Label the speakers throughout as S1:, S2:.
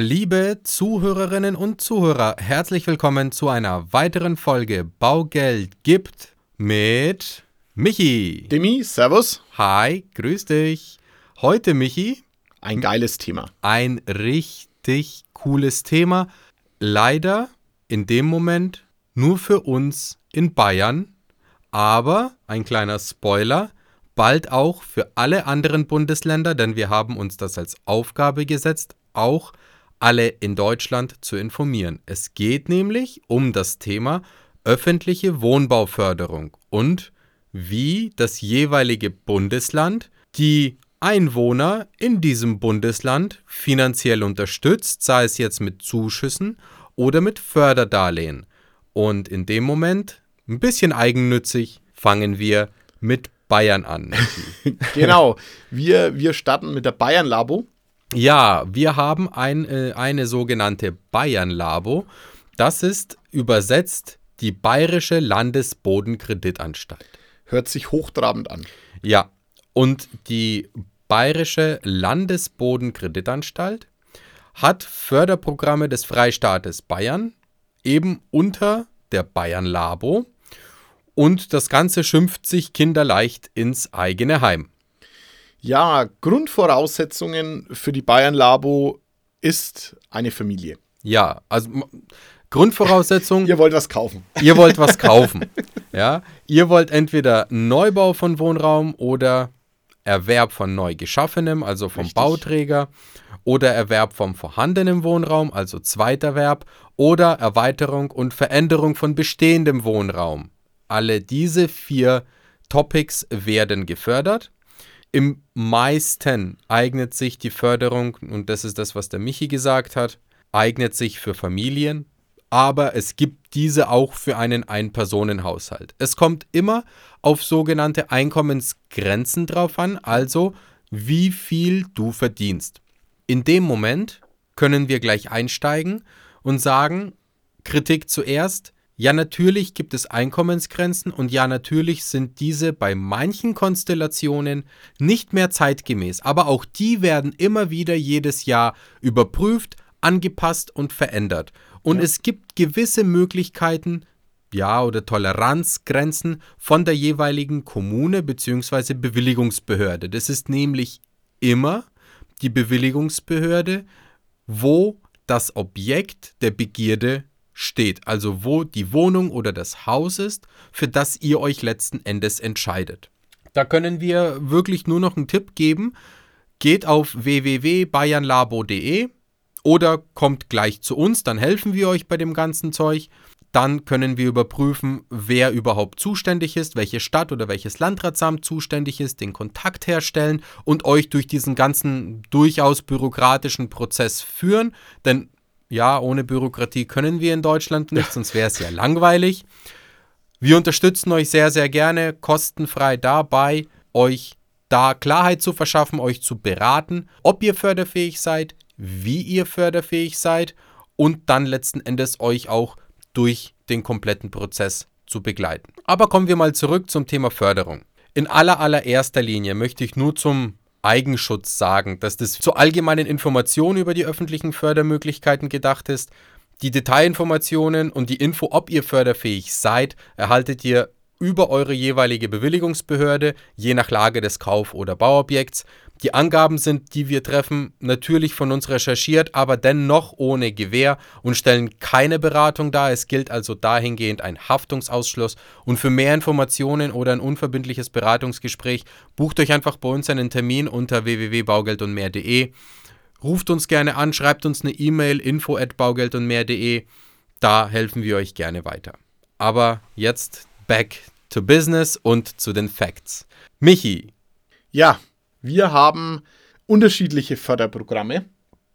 S1: Liebe Zuhörerinnen und Zuhörer, herzlich willkommen zu einer weiteren Folge Baugeld gibt mit Michi.
S2: Demi, Servus.
S1: Hi, grüß dich. Heute, Michi,
S2: Ein geiles Thema.
S1: ein richtig cooles Thema. Leider in dem Moment nur für uns in Bayern, aber ein kleiner Spoiler, bald auch für alle anderen Bundesländer, denn wir haben uns das als Aufgabe gesetzt, auch alle in Deutschland zu informieren. Es geht nämlich um das Thema öffentliche Wohnbauförderung und wie das jeweilige Bundesland die Einwohner in diesem Bundesland finanziell unterstützt, sei es jetzt mit Zuschüssen oder mit Förderdarlehen. Und in dem Moment, ein bisschen eigennützig, fangen wir mit Bayern an.
S2: Genau. wir, wir starten mit der Bayern Labo.
S1: Ja, wir haben ein, äh, eine sogenannte Bayern-Labo. Das ist übersetzt die Bayerische Landesbodenkreditanstalt.
S2: Hört sich hochtrabend an.
S1: Ja, und die Bayerische Landesbodenkreditanstalt hat Förderprogramme des Freistaates Bayern eben unter der Bayern Labo und das Ganze schimpft sich kinderleicht ins eigene Heim.
S2: Ja, Grundvoraussetzungen für die Bayern Labo ist eine Familie.
S1: Ja, also Grundvoraussetzung,
S2: Ihr wollt was kaufen.
S1: ihr wollt was kaufen. Ja, ihr wollt entweder Neubau von Wohnraum oder Erwerb von neu geschaffenem, also vom
S2: Richtig.
S1: Bauträger, oder Erwerb vom vorhandenen Wohnraum, also Zweiterwerb, oder Erweiterung und Veränderung von bestehendem Wohnraum. Alle diese vier Topics werden gefördert. Im meisten eignet sich die Förderung, und das ist das, was der Michi gesagt hat, eignet sich für Familien, aber es gibt diese auch für einen Ein-Personen-Haushalt. Es kommt immer auf sogenannte Einkommensgrenzen drauf an, also wie viel du verdienst. In dem Moment können wir gleich einsteigen und sagen, Kritik zuerst, ja natürlich gibt es Einkommensgrenzen und ja natürlich sind diese bei manchen Konstellationen nicht mehr zeitgemäß, aber auch die werden immer wieder jedes Jahr überprüft, angepasst und verändert. Und
S2: Ja.
S1: es gibt gewisse Möglichkeiten, ja, oder Toleranzgrenzen von der jeweiligen Kommune bzw. Bewilligungsbehörde. Das ist nämlich immer die Bewilligungsbehörde, wo das Objekt der Begierde steht, also wo die Wohnung oder das Haus ist, für das ihr euch letzten Endes entscheidet. Da können wir wirklich nur noch einen Tipp geben. Geht auf www.bayernlabo.de oder kommt gleich zu uns, dann helfen wir euch bei dem ganzen Zeug. Dann können wir überprüfen, wer überhaupt zuständig ist, welche Stadt oder welches Landratsamt zuständig ist, den Kontakt herstellen und euch durch diesen ganzen durchaus bürokratischen Prozess führen. Denn ja, ohne Bürokratie können wir in Deutschland nicht, sonst wäre es ja langweilig. Wir unterstützen euch sehr, sehr gerne, kostenfrei dabei, euch da Klarheit zu verschaffen, euch zu beraten, ob ihr förderfähig seid, wie ihr förderfähig seid und dann letzten Endes euch auch durch den kompletten Prozess zu begleiten. Aber kommen wir mal zurück zum Thema Förderung. In aller allererster Linie möchte ich nur zum Eigenschutz sagen, dass das zur allgemeinen Information über die öffentlichen Fördermöglichkeiten gedacht ist. Die Detailinformationen und die Info, ob ihr förderfähig seid, erhaltet ihr über eure jeweilige Bewilligungsbehörde, je nach Lage des Kauf- oder Bauobjekts. Die Angaben sind, die wir treffen, natürlich von uns recherchiert, aber dennoch ohne Gewähr und stellen keine Beratung dar. Es gilt also dahingehend ein Haftungsausschluss. Und für mehr Informationen oder ein unverbindliches Beratungsgespräch bucht euch einfach bei uns einen Termin unter www.baugeldundmehr.de. Ruft uns gerne an, schreibt uns eine E-Mail info at baugeldundmehr.de. Da helfen wir euch gerne weiter. Aber jetzt back to business und zu den Facts. Michi,
S2: Ja, wir haben unterschiedliche Förderprogramme,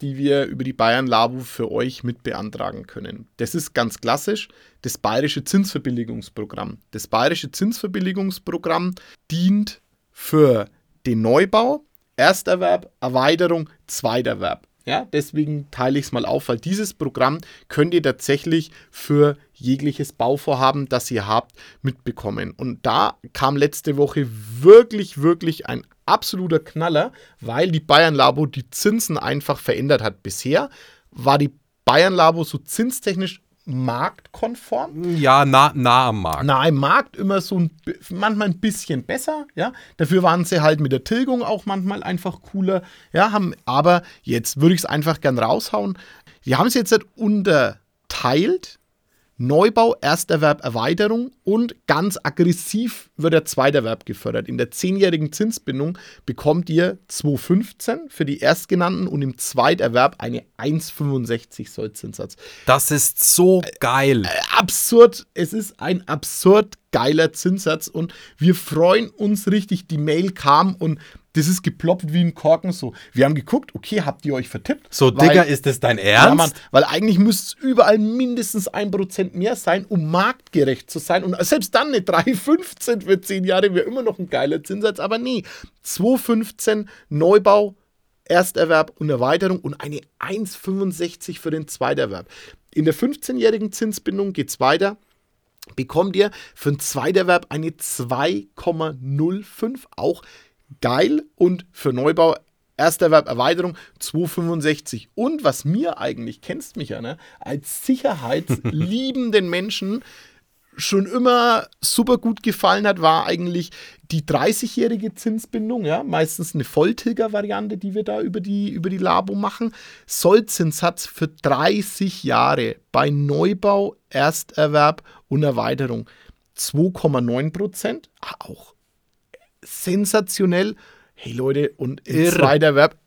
S2: die wir über die Bayern Labo für euch mit beantragen können. Das ist ganz klassisch das Bayerische Zinsverbilligungsprogramm. Das Bayerische Zinsverbilligungsprogramm dient für den Neubau, Ersterwerb, Erweiterung, Zweiterwerb. Ja, deswegen teile ich es mal auf, weil dieses Programm könnt ihr tatsächlich für jegliches Bauvorhaben, das ihr habt, mitbekommen. Und da kam letzte Woche wirklich, wirklich ein absoluter Knaller, weil die Bayern Labo die Zinsen einfach verändert hat. Bisher war die Bayern Labo so zinstechnisch marktkonform.
S1: Ja, nah, nah am Markt.
S2: Nah im Markt immer so ein, manchmal ein bisschen besser, ja. Dafür waren sie halt mit der Tilgung auch manchmal einfach cooler, ja. Haben, aber jetzt würde ich es einfach gern raushauen. Die haben es jetzt halt unterteilt. Neubau, Ersterwerb, Erweiterung und ganz aggressiv wird der Zweiterwerb gefördert. In der zehnjährigen Zinsbindung bekommt ihr 2,15 für die Erstgenannten und im Zweiterwerb eine 1,65 Sollzinssatz
S1: Das ist so geil.
S2: absurd. Es ist ein absurd geiler Zinssatz und wir freuen uns richtig. Die Mail kam und das ist geploppt wie ein Korken so. Wir haben geguckt, okay, habt ihr euch vertippt?
S1: So,
S2: Weil-
S1: Digga, ist das dein
S2: ja,
S1: Ernst?
S2: Mann, weil eigentlich müsste es überall mindestens 1% mehr sein, um marktgerecht zu sein. Und selbst dann eine 3,15 für 10 Jahre wäre immer noch ein geiler Zinssatz. Aber nee, 2,15 Neubau, Ersterwerb und Erweiterung und eine 1,65 für den Zweiterwerb. In der 15-jährigen Zinsbindung geht es weiter. Bekommt ihr für den Zweiterwerb eine 2,05, auch geil. Und für Neubau, Ersterwerb, Erweiterung 2,65. Und was mir eigentlich, kennst mich ja, ne, als sicherheitsliebenden Menschen schon immer super gut gefallen hat, war eigentlich die 30-jährige Zinsbindung, ja, meistens eine Volltilger-Variante, die wir da über die, über die Labo machen. Sollzinssatz für 30 Jahre bei Neubau, Ersterwerb und Erweiterung 2,9 Prozent. Auch sensationell. Hey Leute, und im
S1: Irr.
S2: Zweiterwerb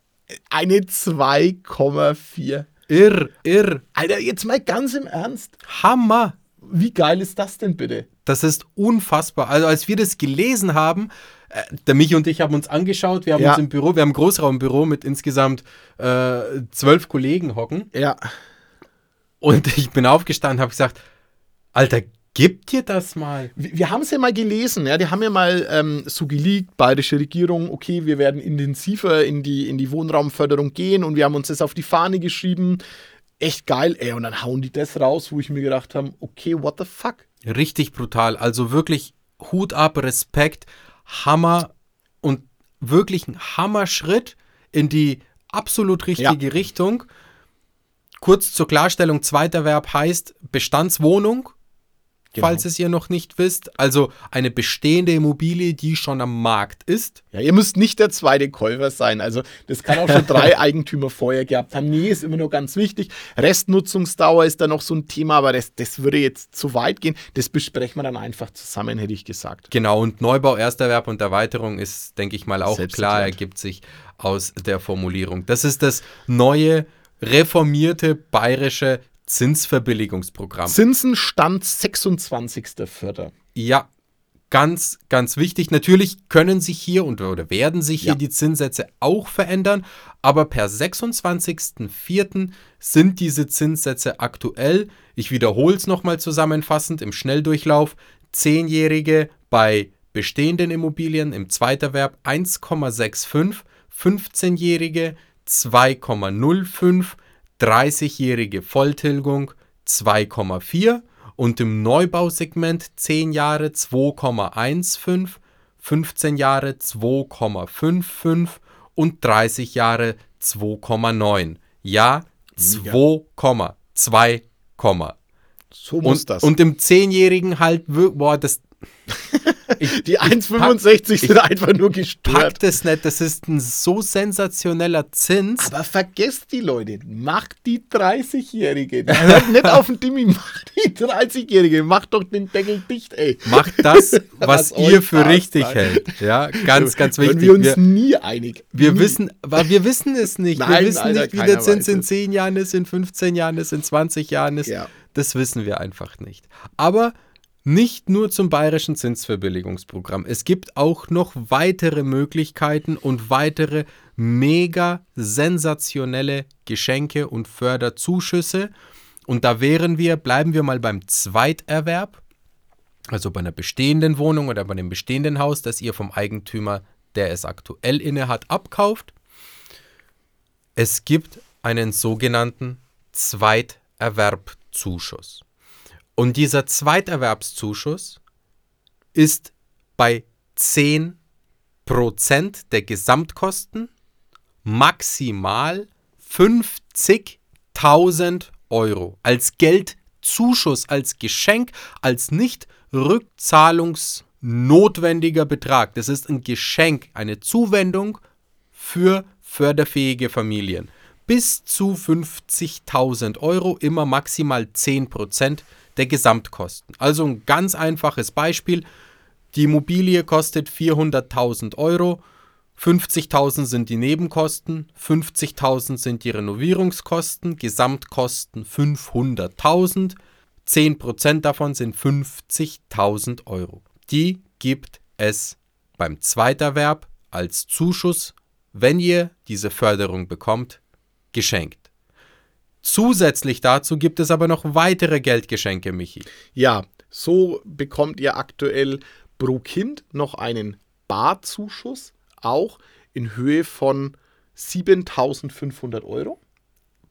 S2: eine 2,4.
S1: Irr, irr.
S2: Alter, jetzt mal ganz im Ernst.
S1: Hammer.
S2: Wie geil ist das denn bitte?
S1: Das ist unfassbar. Also als wir das gelesen haben, äh, der Michi und ich haben uns angeschaut, wir haben
S2: Ja.
S1: uns im Büro, wir haben ein Großraumbüro mit insgesamt äh, zwölf Kollegen hocken
S2: Ja.
S1: und ich bin aufgestanden und habe gesagt, Alter, gib dir das mal.
S2: Wir, wir haben es ja mal gelesen, ja, die haben ja mal ähm, so geleakt, bayerische Regierung, okay, wir werden intensiver in die, in die Wohnraumförderung gehen und wir haben uns das auf die Fahne geschrieben. Echt geil, ey, und dann hauen die das raus, wo ich mir gedacht habe, okay, what the fuck?
S1: Richtig brutal. Also wirklich Hut ab, Respekt, Hammer und wirklich ein Hammerschritt in die absolut richtige Richtung. Kurz zur Klarstellung, zweiter Verb heißt Bestandswohnung,
S2: Genau.
S1: falls es ihr noch nicht wisst. Also eine bestehende Immobilie, die schon am Markt ist.
S2: Ja, ihr müsst nicht der zweite Käufer sein. Also, das kann auch schon drei Eigentümer vorher gehabt haben. Nee, ist immer nur ganz wichtig. Restnutzungsdauer ist da noch so ein Thema, aber das, das würde jetzt zu weit gehen. Das besprechen wir dann einfach zusammen, hätte ich gesagt.
S1: Genau, und Neubau, Ersterwerb und Erweiterung ist, denke ich mal, auch klar, ergibt sich aus der Formulierung. Das ist das neue, reformierte bayerische Zinsverbilligungsprogramm.
S2: Zinsenstand 26.04.
S1: Ja, ganz, ganz wichtig. Natürlich können sich hier und, oder werden sich hier
S2: Ja.
S1: die Zinssätze auch verändern, aber per 26.04. sind diese Zinssätze aktuell. Ich wiederhole es nochmal zusammenfassend im Schnelldurchlauf. Zehnjährige bei bestehenden Immobilien im Zweiterwerb 1,65, 15-jährige 2,05, 30-jährige Volltilgung 2,4 und im Neubausegment 10 Jahre 2,15, 15 Jahre 2,55 und 30 Jahre 2,9. Ja, 2,2,
S2: So muss
S1: und,
S2: das.
S1: und im 10-jährigen halt, boah, das
S2: die 1,65 sind einfach nur gestört.
S1: packt es nicht, das ist ein so sensationeller Zins.
S2: Aber vergesst die Leute, macht die 30-Jährige. Hört nicht auf den Dimmi, macht die 30-Jährige. Macht doch den Deckel dicht, ey.
S1: Macht das, was,
S2: Was
S1: ihr für
S2: passt,
S1: richtig
S2: nein.
S1: hält. Ja, ganz, ganz wichtig.
S2: wir uns
S1: Wir,
S2: nie einig.
S1: wir
S2: nie.
S1: wissen, wir wissen es nicht. wir
S2: Nein,
S1: wissen
S2: Alter,
S1: nicht, wie der Zins in
S2: es.
S1: 10 Jahren ist, in 15 Jahren ist, in 20 Jahren ist.
S2: Ja.
S1: Das wissen wir einfach nicht. Aber nicht nur zum bayerischen Zinsverbilligungsprogramm. Es gibt auch noch weitere Möglichkeiten und weitere mega sensationelle Geschenke und Förderzuschüsse. Und da wären wir, bleiben wir mal beim Zweiterwerb, also bei einer bestehenden Wohnung oder bei einem bestehenden Haus, das ihr vom Eigentümer, der es aktuell inne hat, abkauft. Es gibt einen sogenannten Zweiterwerbzuschuss. Und dieser Zweiterwerbszuschuss ist bei 10% der Gesamtkosten maximal 50 1000 Euro als Geldzuschuss, als Geschenk, als nicht rückzahlungsnotwendiger Betrag. Das ist ein Geschenk, eine Zuwendung für förderfähige Familien. Bis zu 50.000 Euro, immer maximal 10% der Gesamtkosten. Also ein ganz einfaches Beispiel. Die Immobilie kostet 400.000 Euro. 50.000 sind die Nebenkosten, 50.000 sind die Renovierungskosten, Gesamtkosten 500.000, 10% davon sind 50.000 Euro. Die gibt es beim Zweiterwerb als Zuschuss, wenn ihr diese Förderung bekommt, geschenkt. Zusätzlich dazu gibt es aber noch weitere Geldgeschenke, Michi.
S2: Ja, so bekommt ihr aktuell pro Kind noch einen Barzuschuss, auch in Höhe von 7500 Euro.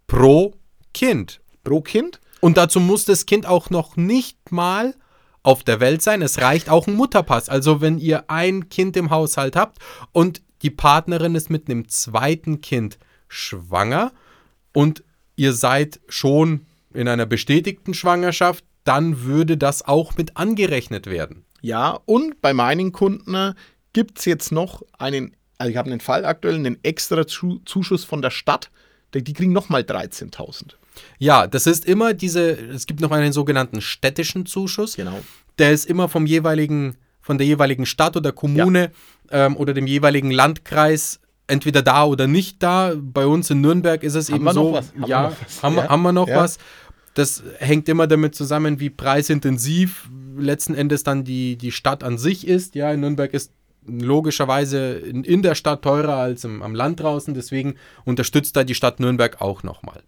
S1: Pro Kind.
S2: Pro Kind.
S1: Und dazu muss das Kind auch noch nicht mal auf der Welt sein. Es reicht auch ein Mutterpass. Also wenn ihr ein Kind im Haushalt habt und die Partnerin ist mit einem zweiten Kind schwanger und ihr seid schon in einer bestätigten Schwangerschaft, dann würde das auch mit angerechnet werden.
S2: Ja, und bei meinen Kunden gibt es jetzt noch einen, also ich habe einen Fall aktuell, einen extra Zuschuss von der Stadt. Die, die kriegen nochmal 13.000.
S1: Ja, das ist immer diese, es gibt noch einen sogenannten städtischen Zuschuss.
S2: Genau.
S1: Der ist immer vom jeweiligen, von der jeweiligen Stadt oder Kommune ja. ähm, oder dem jeweiligen Landkreis entweder da oder nicht da. Bei uns in Nürnberg ist es
S2: haben
S1: eben so. Haben ja, wir was? Haben, ja. haben wir noch ja. was. Das hängt immer damit zusammen, wie preisintensiv letzten Endes dann die, die Stadt an sich ist. Ja, in Nürnberg ist logischerweise in, in der Stadt teurer als im, am Land draußen. Deswegen unterstützt da die Stadt Nürnberg auch nochmal.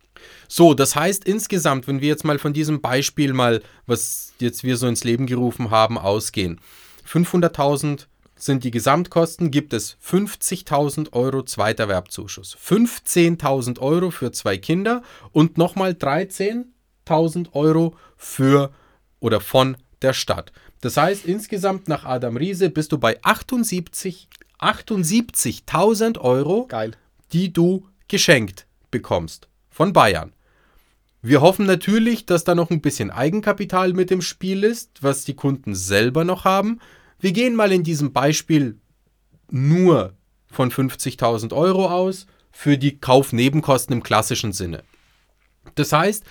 S1: So, das heißt insgesamt, wenn wir jetzt mal von diesem Beispiel mal, was jetzt wir so ins Leben gerufen haben, ausgehen. 500.000 sind die Gesamtkosten, gibt es 50.000 Euro Zweiterwerbzuschuss, 15.000 Euro für zwei Kinder und nochmal 13.000 Euro für oder von der Stadt. Das heißt, insgesamt nach Adam Riese bist du bei 78 78.000 Euro,
S2: Geil.
S1: die du geschenkt bekommst von Bayern. Wir hoffen natürlich, dass da noch ein bisschen Eigenkapital mit im Spiel ist, was die Kunden selber noch haben. Wir gehen mal in diesem Beispiel nur von 50.000 Euro aus für die Kaufnebenkosten im klassischen Sinne. Das heißt,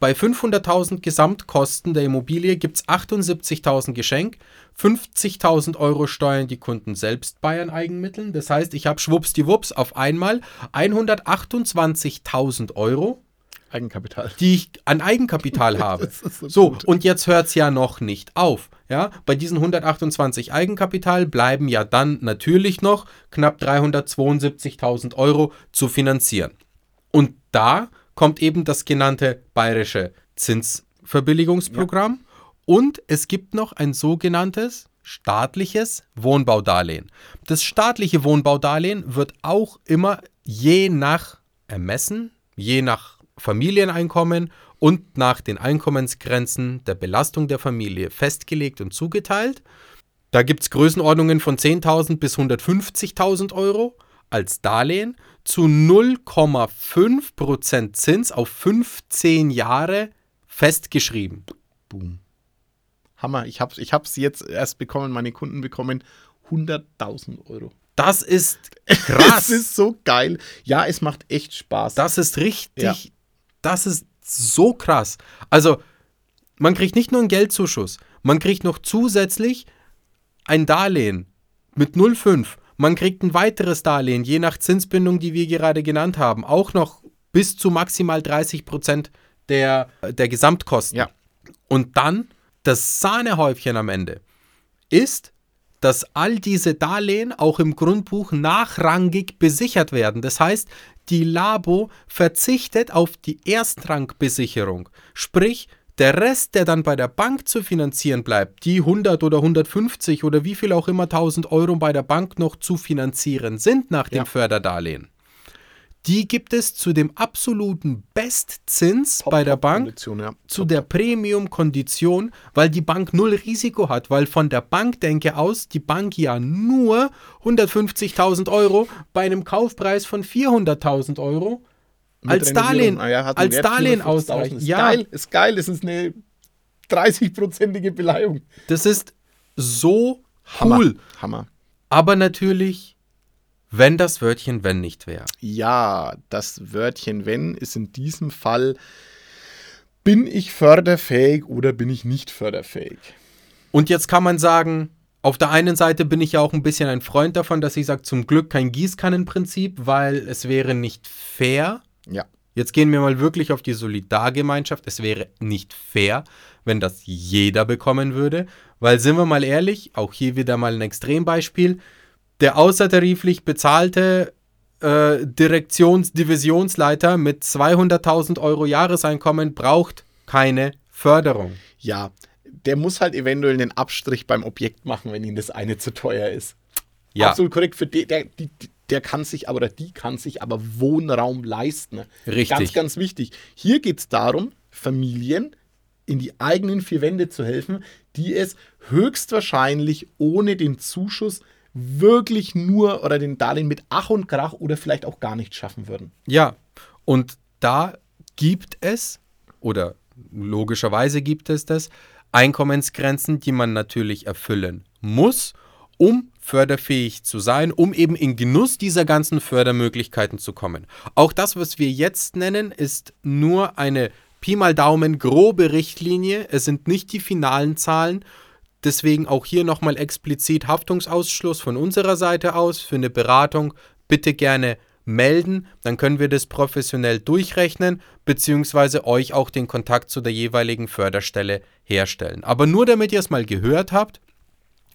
S1: bei 500.000 Gesamtkosten der Immobilie gibt es 78.000 Geschenk, 50.000 Euro steuern die Kunden selbst bei ihren Eigenmitteln. Das heißt, ich habe schwuppsdiwupps auf einmal 128.000 Euro
S2: Eigenkapital.
S1: Die ich an Eigenkapital habe. so, so und jetzt hört es ja noch nicht auf. Ja, bei diesen 128 Eigenkapital bleiben ja dann natürlich noch knapp 372.000 Euro zu finanzieren. Und da kommt eben das genannte bayerische Zinsverbilligungsprogramm ja. und es gibt noch ein sogenanntes staatliches Wohnbaudarlehen. Das staatliche Wohnbaudarlehen wird auch immer je nach Ermessen, je nach Familieneinkommen und nach den Einkommensgrenzen der Belastung der Familie festgelegt und zugeteilt. Da gibt es Größenordnungen von 10.000 bis 150.000 Euro als Darlehen zu 0,5% Zins auf 15 Jahre festgeschrieben.
S2: Boom. Hammer, ich habe es ich jetzt erst bekommen, meine Kunden bekommen 100.000 Euro.
S1: Das ist krass.
S2: das ist so geil. Ja, es macht echt Spaß.
S1: Das ist richtig, ja. das ist so krass. Also, man kriegt nicht nur einen Geldzuschuss, man kriegt noch zusätzlich ein Darlehen mit 0,5. Man kriegt ein weiteres Darlehen, je nach Zinsbindung, die wir gerade genannt haben, auch noch bis zu maximal 30 Prozent der, der Gesamtkosten.
S2: Ja.
S1: Und dann das Sahnehäufchen am Ende ist, dass all diese Darlehen auch im Grundbuch nachrangig besichert werden. Das heißt, die Labo verzichtet auf die Erstrangbesicherung. Sprich, der Rest, der dann bei der Bank zu finanzieren bleibt, die 100 oder 150 oder wie viel auch immer 1000 Euro bei der Bank noch zu finanzieren sind nach dem ja. Förderdarlehen, die gibt es zu dem absoluten Bestzins Top bei der Bank,
S2: ja.
S1: zu der Premium-Kondition, weil die Bank null Risiko hat, weil von der Bankdenke aus die Bank ja nur 150.000 Euro bei einem Kaufpreis von 400.000 Euro als. Darlehen,
S2: Ah ja,
S1: als Darlehen
S2: 450.000.
S1: ausreichen.
S2: Ist
S1: Ja.
S2: geil, ist geil. Das ist eine 30-prozentige Beleihung.
S1: Das ist so
S2: Hammer.
S1: cool.
S2: Hammer.
S1: Aber natürlich, wenn das Wörtchen wenn nicht wäre.
S2: Ja, das Wörtchen wenn ist in diesem Fall, bin ich förderfähig oder bin ich nicht förderfähig?
S1: Und jetzt kann man sagen, auf der einen Seite bin ich ja auch ein bisschen ein Freund davon, dass ich sage, zum Glück kein Gießkannenprinzip, weil es wäre nicht fair.
S2: Ja.
S1: Jetzt gehen wir mal wirklich auf die Solidargemeinschaft. Es wäre nicht fair, wenn das jeder bekommen würde, weil sind wir mal ehrlich, auch hier wieder mal ein Extrembeispiel, der außertariflich bezahlte äh, Direktions-Divisionsleiter mit 200.000 Euro Jahreseinkommen braucht keine Förderung.
S2: Ja, der muss halt eventuell einen Abstrich beim Objekt machen, wenn ihm das eine zu teuer ist.
S1: Ja,
S2: Absolut korrekt. Für die, der, die, der kann sich aber, oder die kann sich aber Wohnraum leisten.
S1: Richtig.
S2: Ganz, ganz wichtig. Hier geht es darum, Familien in die eigenen vier Wände zu helfen, die es höchstwahrscheinlich ohne den Zuschuss wirklich nur oder den Darlehen mit Ach und Krach oder vielleicht auch gar nicht schaffen würden.
S1: Ja, und da gibt es, oder logischerweise gibt es das, Einkommensgrenzen, die man natürlich erfüllen muss, um förderfähig zu sein, um eben in Genuss dieser ganzen Fördermöglichkeiten zu kommen. Auch das, was wir jetzt nennen, ist nur eine Pi mal Daumen grobe Richtlinie. Es sind nicht die finalen Zahlen. Deswegen auch hier nochmal explizit Haftungsausschluss von unserer Seite aus für eine Beratung. Bitte gerne melden, dann können wir das professionell durchrechnen, beziehungsweise euch auch den Kontakt zu der jeweiligen Förderstelle herstellen. Aber nur damit ihr es mal gehört habt,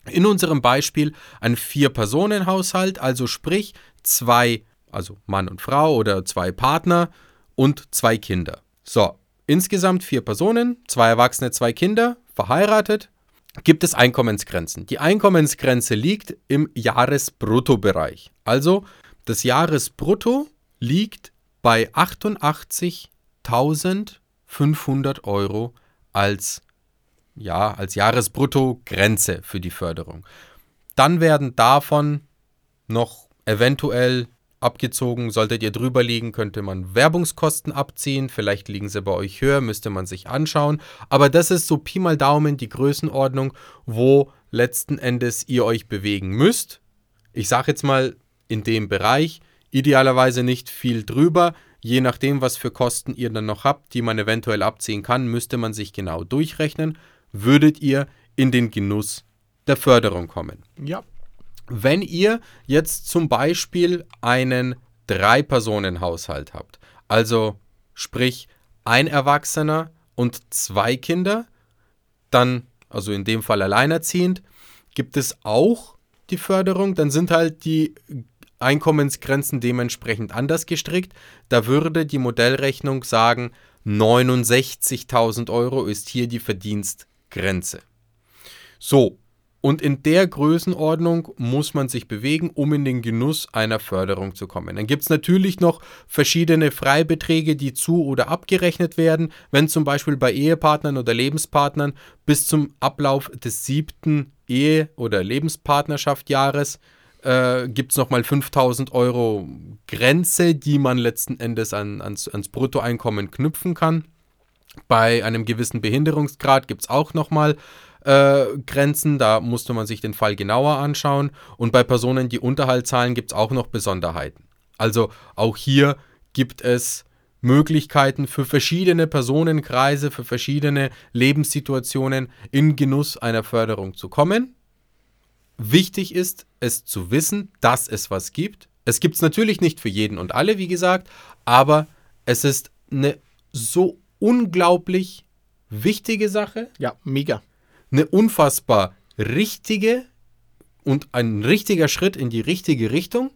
S1: in unserem Beispiel ein Vier-Personen-Haushalt, also sprich zwei, also Mann und Frau oder zwei Partner und zwei Kinder. So, insgesamt vier Personen, zwei Erwachsene, zwei Kinder, verheiratet, gibt es Einkommensgrenzen. Die Einkommensgrenze liegt im Jahresbruttobereich. Also das Jahresbrutto liegt bei 88.500 Euro als, ja, als Jahresbruttogrenze für die Förderung. Dann werden davon noch eventuell abgezogen, solltet ihr drüber liegen, könnte man Werbungskosten abziehen, vielleicht liegen sie bei euch höher, müsste man sich anschauen, aber das ist so Pi mal Daumen die Größenordnung, wo letzten Endes ihr euch bewegen müsst. Ich sage jetzt mal in dem Bereich, idealerweise nicht viel drüber, je nachdem, was für Kosten ihr dann noch habt, die man eventuell abziehen kann, müsste man sich genau durchrechnen, würdet ihr in den Genuss der Förderung kommen.
S2: Ja.
S1: Wenn ihr jetzt zum Beispiel einen Drei-Personen-Haushalt habt, also sprich ein Erwachsener und zwei Kinder, dann, also in dem Fall alleinerziehend, gibt es auch die Förderung, dann sind halt die Einkommensgrenzen dementsprechend anders gestrickt. Da würde die Modellrechnung sagen, 69.000 Euro ist hier die Verdienstgrenze. So, und in der Größenordnung muss man sich bewegen, um in den Genuss einer Förderung zu kommen. Dann gibt es natürlich noch verschiedene Freibeträge, die zu oder abgerechnet werden. Wenn zum Beispiel bei Ehepartnern oder Lebenspartnern bis zum Ablauf des siebten Ehe- oder Lebenspartnerschaftjahres äh, gibt es nochmal 5000 Euro Grenze, die man letzten Endes an, ans, ans Bruttoeinkommen knüpfen kann. Bei einem gewissen Behinderungsgrad gibt es auch nochmal Grenzen, da musste man sich den Fall genauer anschauen. Und bei Personen, die Unterhalt zahlen, gibt es auch noch Besonderheiten. Also auch hier gibt es Möglichkeiten für verschiedene Personenkreise, für verschiedene Lebenssituationen in Genuss einer Förderung zu kommen. Wichtig ist es zu wissen, dass es was gibt. Es gibt es natürlich nicht für jeden und alle, wie gesagt, aber es ist eine so unglaublich wichtige Sache,
S2: Ja, mega.
S1: Eine unfassbar richtige und ein richtiger Schritt in die richtige Richtung.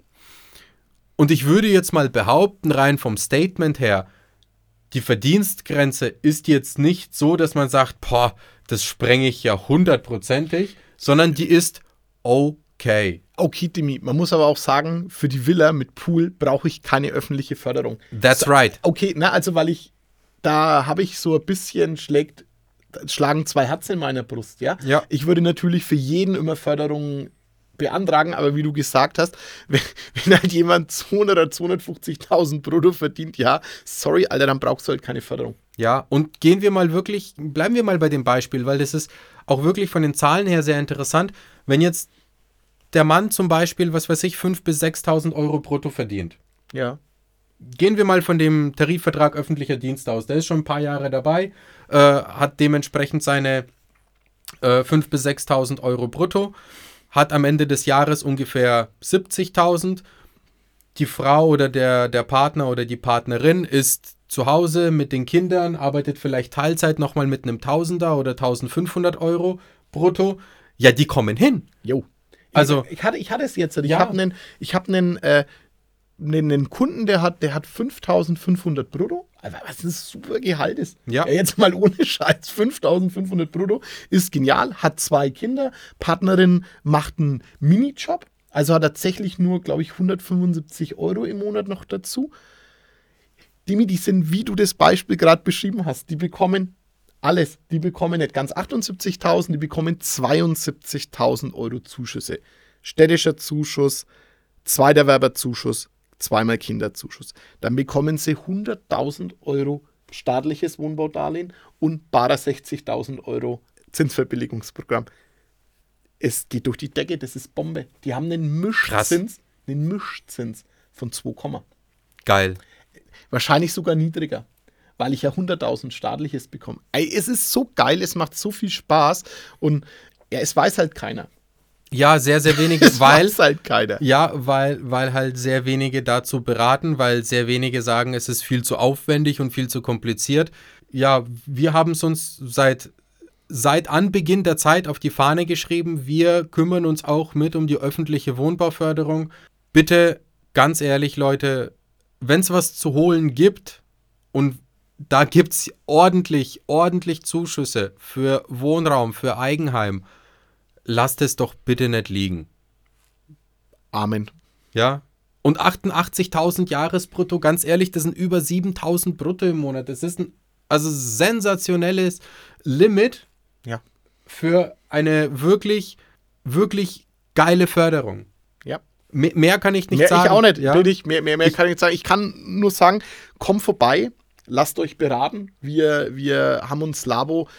S1: Und ich würde jetzt mal behaupten, rein vom Statement her, die Verdienstgrenze ist jetzt nicht so, dass man sagt, boah, das sprenge ich ja hundertprozentig, sondern die ist okay.
S2: Okay, Demi, man muss aber auch sagen, für die Villa mit Pool brauche ich keine öffentliche Förderung.
S1: That's right.
S2: Okay, na, also weil ich, da habe ich so ein bisschen schlägt, schlagen zwei Herzen in meiner Brust, ja?
S1: Ja.
S2: Ich würde natürlich für jeden immer Förderungen beantragen, aber wie du gesagt hast, wenn, wenn halt jemand 200 oder 250.000 brutto verdient, ja, sorry, Alter, dann brauchst du halt keine Förderung.
S1: Ja, und gehen wir mal wirklich, bleiben wir mal bei dem Beispiel, weil das ist auch wirklich von den Zahlen her sehr interessant. Wenn jetzt der Mann zum Beispiel, was weiß ich, 5.000 bis 6.000 Euro brutto verdient.
S2: Ja.
S1: Gehen wir mal von dem Tarifvertrag öffentlicher Dienst aus. Der ist schon ein paar Jahre dabei, äh, hat dementsprechend seine äh, 5.000 bis 6.000 Euro brutto, hat am Ende des Jahres ungefähr 70.000. Die Frau oder der, der Partner oder die Partnerin ist zu Hause mit den Kindern, arbeitet vielleicht Teilzeit nochmal mit einem Tausender oder 1500 Euro brutto. Ja, die kommen hin.
S2: Jo.
S1: Also-
S2: ich, ich hatte, ich hatte es jetzt. Ich
S1: Ja.
S2: habe einen, ich habe einen, äh, einen, einen Kunden, der hat, der hat 5.500 brutto. Was ein super Gehalt ist.
S1: Ja.
S2: Jetzt mal ohne Scheiß. 5.500 brutto ist genial. Hat zwei Kinder. Partnerin macht einen Minijob. Also hat tatsächlich nur, glaube ich, 175 Euro im Monat noch dazu. Dimi, die sind, wie du das Beispiel gerade beschrieben hast, die bekommen alles. Die bekommen nicht ganz 78.000, die bekommen 72.000 Euro Zuschüsse. Städtischer Zuschuss, Zweiterwerberzuschuss, zweimal Kinderzuschuss. Dann bekommen sie 100.000 Euro staatliches Wohnbaudarlehen und barer 60.000 Euro Zinsverbilligungsprogramm. Es geht durch die Decke, das ist Bombe. Die haben einen Mischzins, einen Mischzins von 2,
S1: Geil.
S2: wahrscheinlich sogar niedriger, weil ich ja 100.000 staatliches bekomme. Ey, es ist so geil, es macht so viel Spaß und ja, es weiß halt keiner.
S1: Ja, sehr, sehr wenige,
S2: Es
S1: weil,
S2: halt keiner.
S1: ja, weil, weil halt sehr wenige dazu beraten, weil sehr wenige sagen, es ist viel zu aufwendig und viel zu kompliziert. Ja, wir haben es uns seit, seit Anbeginn der Zeit auf die Fahne geschrieben. Wir kümmern uns auch mit um die öffentliche Wohnbauförderung. Bitte, ganz ehrlich, Leute, wenn es was zu holen gibt und da gibt es ordentlich, ordentlich Zuschüsse für Wohnraum, für Eigenheim, lasst es doch bitte nicht liegen.
S2: Amen.
S1: Ja. Und 88.000 Jahresbrutto, ganz ehrlich, das sind über 7.000 brutto im Monat. Das ist ein also sensationelles Limit
S2: Ja.
S1: für eine wirklich, wirklich geile Förderung.
S2: Ja.
S1: Me- Mehr kann ich nicht
S2: mehr,
S1: sagen.
S2: Ich auch nicht.
S1: Ja?
S2: Ich, mehr mehr, mehr kann ich nicht sagen. Ich kann nur sagen, kommt vorbei, lasst euch beraten. Wir, wir haben uns Labo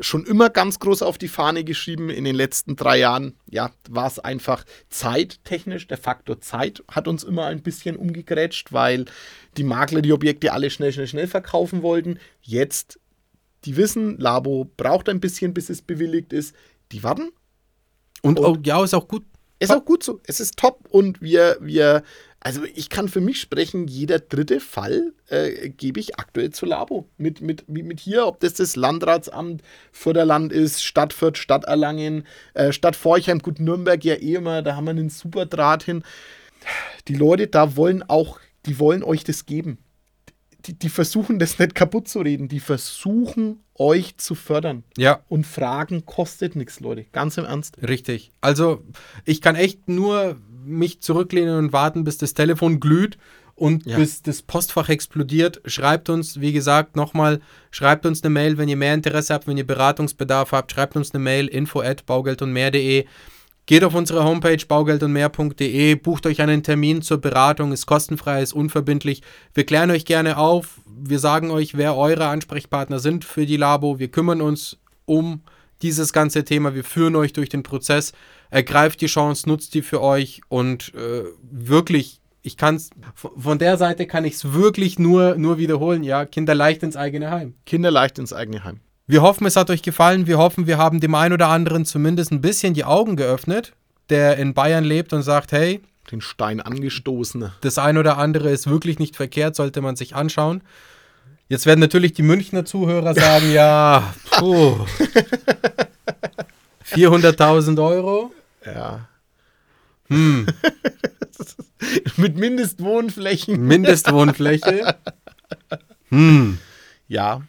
S2: schon immer ganz groß auf die Fahne geschrieben. In den letzten drei Jahren, ja, war es einfach zeittechnisch. Der Faktor Zeit hat uns immer ein bisschen umgegrätscht, weil die Makler die Objekte alle schnell, schnell, schnell verkaufen wollten. Jetzt, die wissen, Labo braucht ein bisschen, bis es bewilligt ist. Die warten.
S1: Und, oh, ja, ist auch gut.
S2: Ist auch gut so. Es ist top und wir, wir, also ich kann für mich sprechen, jeder dritte Fall äh, gebe ich aktuell zu Labo. Mit, mit, mit hier, ob das das Landratsamt Förderland ist, Stadt Fürth, Stadt Erlangen, äh, Stadt Forchheim, gut, Nürnberg ja eh immer, da haben wir einen super Draht hin. Die Leute da wollen auch, die wollen euch das geben. Die, die versuchen das nicht kaputt zu reden, die versuchen euch zu fördern.
S1: Ja,
S2: Und Fragen kostet nichts, Leute. Ganz im Ernst.
S1: richtig. Also, ich kann echt nur mich zurücklehnen und warten, bis das Telefon glüht und
S2: Ja.
S1: bis das Postfach explodiert. Schreibt uns, wie gesagt, nochmal, schreibt uns eine Mail, wenn ihr mehr Interesse habt, wenn ihr Beratungsbedarf habt, schreibt uns eine Mail, info at baugeldundmehr.de. Geht auf unsere Homepage baugeldundmehr.de, bucht euch einen Termin zur Beratung, ist kostenfrei, ist unverbindlich. Wir klären euch gerne auf, wir sagen euch, wer eure Ansprechpartner sind für die Labo. Wir kümmern uns um dieses ganze Thema, wir führen euch durch den Prozess. Ergreift die Chance, nutzt die für euch und äh, wirklich, ich kann es, von der Seite kann ich es wirklich nur, nur wiederholen, ja, Kinder leicht ins eigene Heim.
S2: Kinder leicht ins eigene Heim.
S1: Wir hoffen, es hat euch gefallen. Wir hoffen, wir haben dem einen oder anderen zumindest ein bisschen die Augen geöffnet, der in Bayern lebt und sagt, hey,
S2: Den Stein angestoßen.
S1: das ein oder andere ist wirklich nicht verkehrt, sollte man sich anschauen. Jetzt werden natürlich die Münchner Zuhörer sagen, ja, puh, 400.000 Euro.
S2: Ja.
S1: Hm,
S2: Mit Mindestwohnflächen.
S1: Mindestwohnfläche. Hm,
S2: Ja.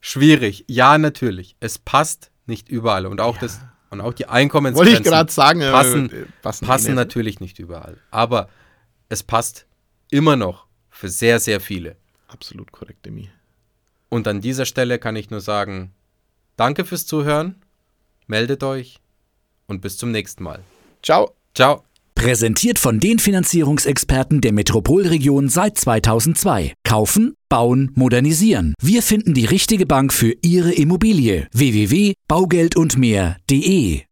S1: schwierig. Ja, natürlich. Es passt nicht überall. Und auch, das, und auch die
S2: Wollte
S1: Einkommensgrenzen
S2: ich gerade sagen.
S1: passen,
S2: äh, passen,
S1: passen
S2: nicht.
S1: natürlich nicht überall. Aber es passt immer noch für sehr, sehr viele.
S2: Absolut korrekt, Demi.
S1: Und an dieser Stelle kann ich nur sagen, danke fürs Zuhören, meldet euch und bis zum nächsten Mal.
S2: Ciao.
S1: Ciao.
S3: Präsentiert von den Finanzierungsexperten der Metropolregion seit 2002. Kaufen, bauen, modernisieren. Wir finden die richtige Bank für Ihre Immobilie. www.baugeldundmehr.de